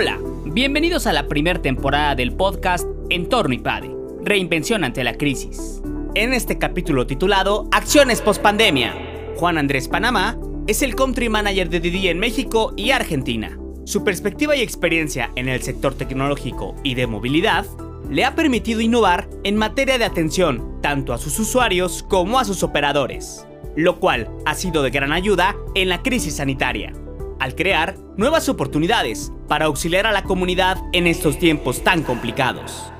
Hola, bienvenidos a la primera temporada del podcast Entorno IPADE, Reinvención ante la crisis. En este capítulo titulado Acciones post-pandemia, Juan Andrés Panamá es el country manager de Didi en México y Argentina. Su perspectiva y experiencia en el sector tecnológico y de movilidad le ha permitido innovar en materia de atención tanto a sus usuarios como a sus operadores, lo cual ha sido de gran ayuda en la crisis sanitaria, al crear nuevas oportunidades para auxiliar a la comunidad en estos tiempos tan complicados.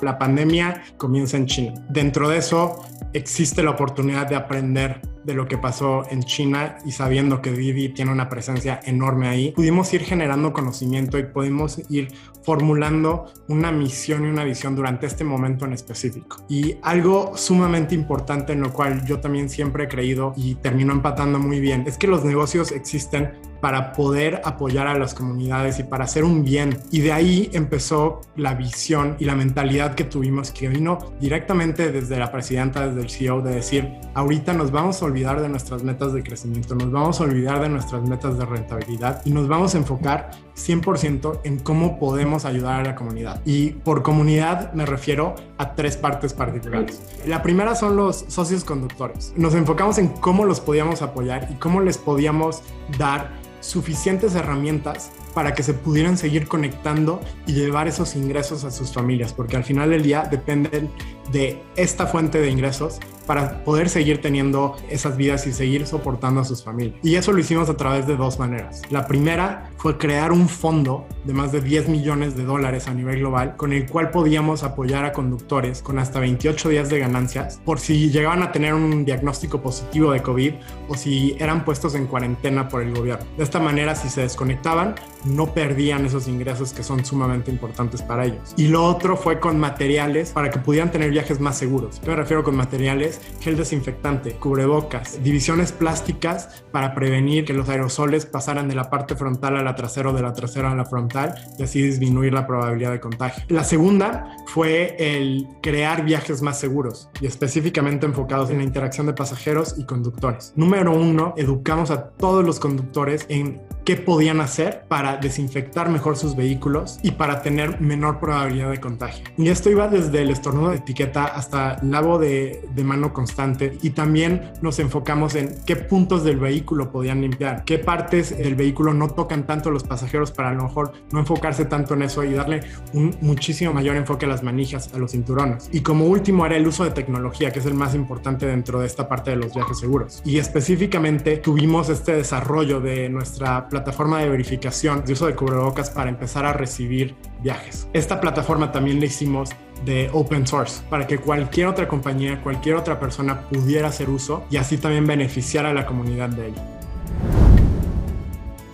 La pandemia comienza en China. Dentro de eso existe la oportunidad de aprender de lo que pasó en China y sabiendo que Didi tiene una presencia enorme ahí, pudimos ir generando conocimiento y pudimos ir formulando una misión y una visión durante este momento en específico. Y algo sumamente importante en lo cual yo también siempre he creído y termino empatando muy bien es que los negocios existen para poder apoyar a las comunidades y para hacer un bien. Y de ahí empezó la visión y la mentalidad que tuvimos que vino directamente desde la presidenta, desde el CEO, de decir, ahorita nos vamos a olvidar de nuestras metas de crecimiento, nos vamos a olvidar de nuestras metas de rentabilidad y nos vamos a enfocar 100% en cómo podemos ayudar a la comunidad. Y por comunidad me refiero a tres partes particulares. La primera son los socios conductores. Nos enfocamos en cómo los podíamos apoyar y cómo les podíamos dar suficientes herramientas para que se pudieran seguir conectando y llevar esos ingresos a sus familias, porque al final del día dependen de esta fuente de ingresos para poder seguir teniendo esas vidas y seguir soportando a sus familias. Y eso lo hicimos a través de dos maneras. La primera fue crear un fondo de más de 10 millones de dólares a nivel global con el cual podíamos apoyar a conductores con hasta 28 días de ganancias por si llegaban a tener un diagnóstico positivo de COVID o si eran puestos en cuarentena por el gobierno. De esta manera, si se desconectaban, no perdían esos ingresos que son sumamente importantes para ellos. Y lo otro fue con materiales para que pudieran tener viajes más seguros. Yo me refiero con materiales, gel desinfectante, cubrebocas, divisiones plásticas para prevenir que los aerosoles pasaran de la parte frontal a la trasera o de la trasera a la frontal y así disminuir la probabilidad de contagio. La segunda fue el crear viajes más seguros y específicamente enfocados en la interacción de pasajeros y conductores. Número uno, educamos a todos los conductores en qué podían hacer para desinfectar mejor sus vehículos y para tener menor probabilidad de contagio. Y esto iba desde el estornudo de etiqueta hasta lavo de, de mano constante y también nos enfocamos en qué puntos del vehículo podían limpiar, qué partes del vehículo no tocan tanto los pasajeros para a lo mejor no enfocarse tanto en eso y darle un muchísimo mayor enfoque a las manijas, a los cinturones. Y como último era el uso de tecnología, que es el más importante dentro de esta parte de los viajes seguros. Y específicamente tuvimos este desarrollo de nuestra plataforma plataforma de verificación de uso de cubrebocas para empezar a recibir viajes. Esta plataforma también la hicimos de open source para que cualquier otra compañía, cualquier otra persona pudiera hacer uso y así también beneficiar a la comunidad de ella.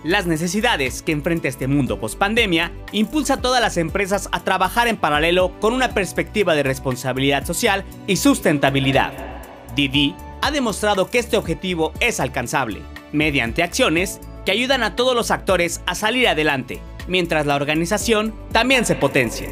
Las necesidades que enfrenta este mundo post pandemia impulsa a todas las empresas a trabajar en paralelo con una perspectiva de responsabilidad social y sustentabilidad. Didi ha demostrado que este objetivo es alcanzable mediante acciones que ayudan a todos los actores a salir adelante, mientras la organización también se potencia.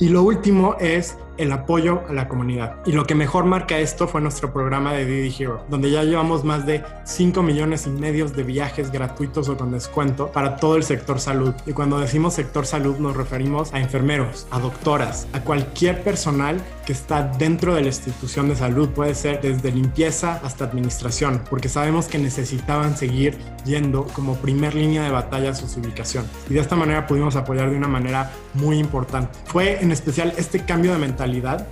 Y lo último es el apoyo a la comunidad. Y lo que mejor marca esto fue nuestro programa de Didi Hero, donde ya llevamos más de 5 millones y medio de viajes gratuitos o con descuento para todo el sector salud. Y cuando decimos sector salud nos referimos a enfermeros, a doctoras, a cualquier personal que está dentro de la institución de salud. Puede ser desde limpieza hasta administración, porque sabemos que necesitaban seguir yendo como primer línea de batalla a sus ubicaciones. Y de esta manera pudimos apoyar de una manera muy importante. Fue en especial este cambio de mentalidad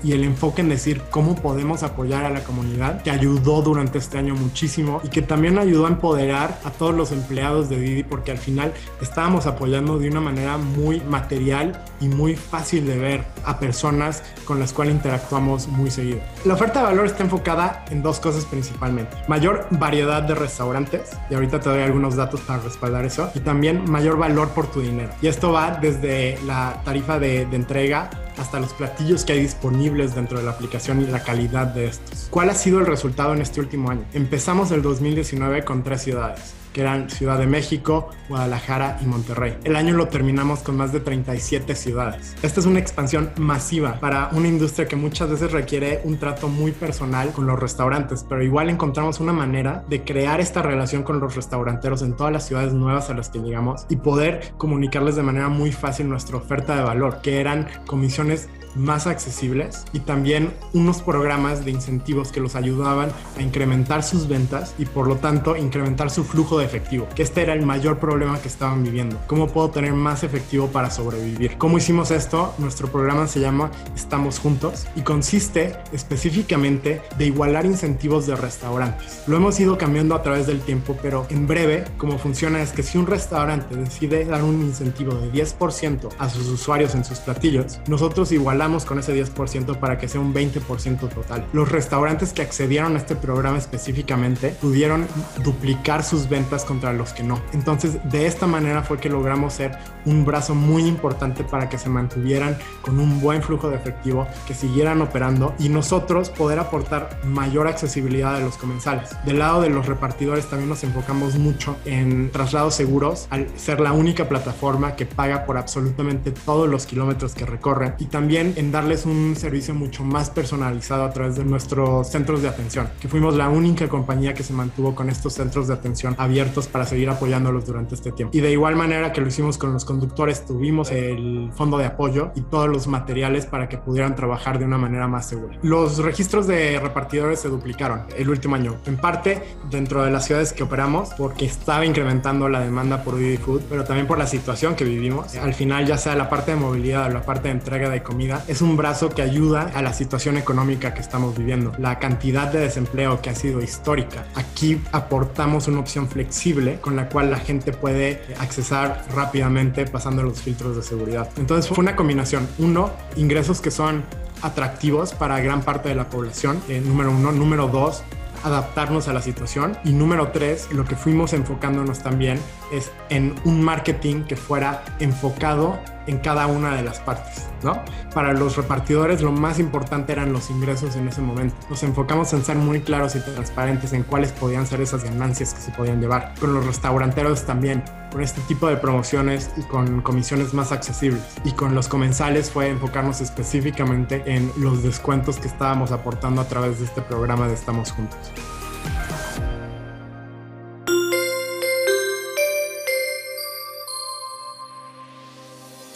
y el enfoque en decir cómo podemos apoyar a la comunidad que ayudó durante este año muchísimo y que también ayudó a empoderar a todos los empleados de Didi porque al final estábamos apoyando de una manera muy material y muy fácil de ver a personas con las cuales interactuamos muy seguido. La oferta de valor está enfocada en dos cosas principalmente. Mayor variedad de restaurantes, y ahorita te doy algunos datos para respaldar eso, y también mayor valor por tu dinero. Y esto va desde la tarifa de, de entrega hasta los platillos que hay disponibles dentro de la aplicación y la calidad de estos. ¿Cuál ha sido el resultado en este último año? Empezamos el 2019 con tres ciudades. Que eran Ciudad de México, Guadalajara y Monterrey. El año lo terminamos con más de 37 ciudades. Esta es una expansión masiva para una industria que muchas veces requiere un trato muy personal con los restaurantes, pero igual encontramos una manera de crear esta relación con los restauranteros en todas las ciudades nuevas a las que llegamos y poder comunicarles de manera muy fácil nuestra oferta de valor, que eran comisiones más accesibles y también unos programas de incentivos que los ayudaban a incrementar sus ventas y por lo tanto incrementar su flujo de efectivo, que este era el mayor problema que estaban viviendo. ¿Cómo puedo tener más efectivo para sobrevivir? ¿Cómo hicimos esto? Nuestro programa se llama Estamos Juntos y consiste específicamente de igualar incentivos de restaurantes. Lo hemos ido cambiando a través del tiempo, pero en breve, cómo funciona es que si un restaurante decide dar un incentivo de 10% a sus usuarios en sus platillos, nosotros con ese 10% para que sea un 20% total. Los restaurantes que accedieron a este programa específicamente pudieron duplicar sus ventas contra los que no. Entonces, de esta manera fue que logramos ser un brazo muy importante para que se mantuvieran con un buen flujo de efectivo, que siguieran operando y nosotros poder aportar mayor accesibilidad a los comensales. Del lado de los repartidores también nos enfocamos mucho en traslados seguros, al ser la única plataforma que paga por absolutamente todos los kilómetros que recorren y también en darles un servicio mucho más personalizado a través de nuestros centros de atención, que fuimos la única compañía que se mantuvo con estos centros de atención abiertos para seguir apoyándolos durante este tiempo. Y de igual manera que lo hicimos con los conductores, tuvimos el fondo de apoyo y todos los materiales para que pudieran trabajar de una manera más segura. Los registros de repartidores se duplicaron el último año, en parte dentro de las ciudades que operamos, porque estaba incrementando la demanda por Didi Food, pero también por la situación que vivimos. Al final, ya sea la parte de movilidad o la parte de entrega de comida, es un brazo que ayuda a la situación económica que estamos viviendo. La cantidad de desempleo que ha sido histórica. Aquí aportamos una opción flexible con la cual la gente puede accesar rápidamente pasando los filtros de seguridad. Entonces fue una combinación. Uno, ingresos que son atractivos para gran parte de la población, eh, número uno. Número dos, adaptarnos a la situación. Y número tres, lo que fuimos enfocándonos también es en un marketing que fuera enfocado en cada una de las partes, ¿no? Para los repartidores lo más importante eran los ingresos en ese momento. Nos enfocamos en ser muy claros y transparentes en cuáles podían ser esas ganancias que se podían llevar. Con los restauranteros también, con este tipo de promociones y con comisiones más accesibles. Y con los comensales fue enfocarnos específicamente en los descuentos que estábamos aportando a través de este programa de Estamos Juntos.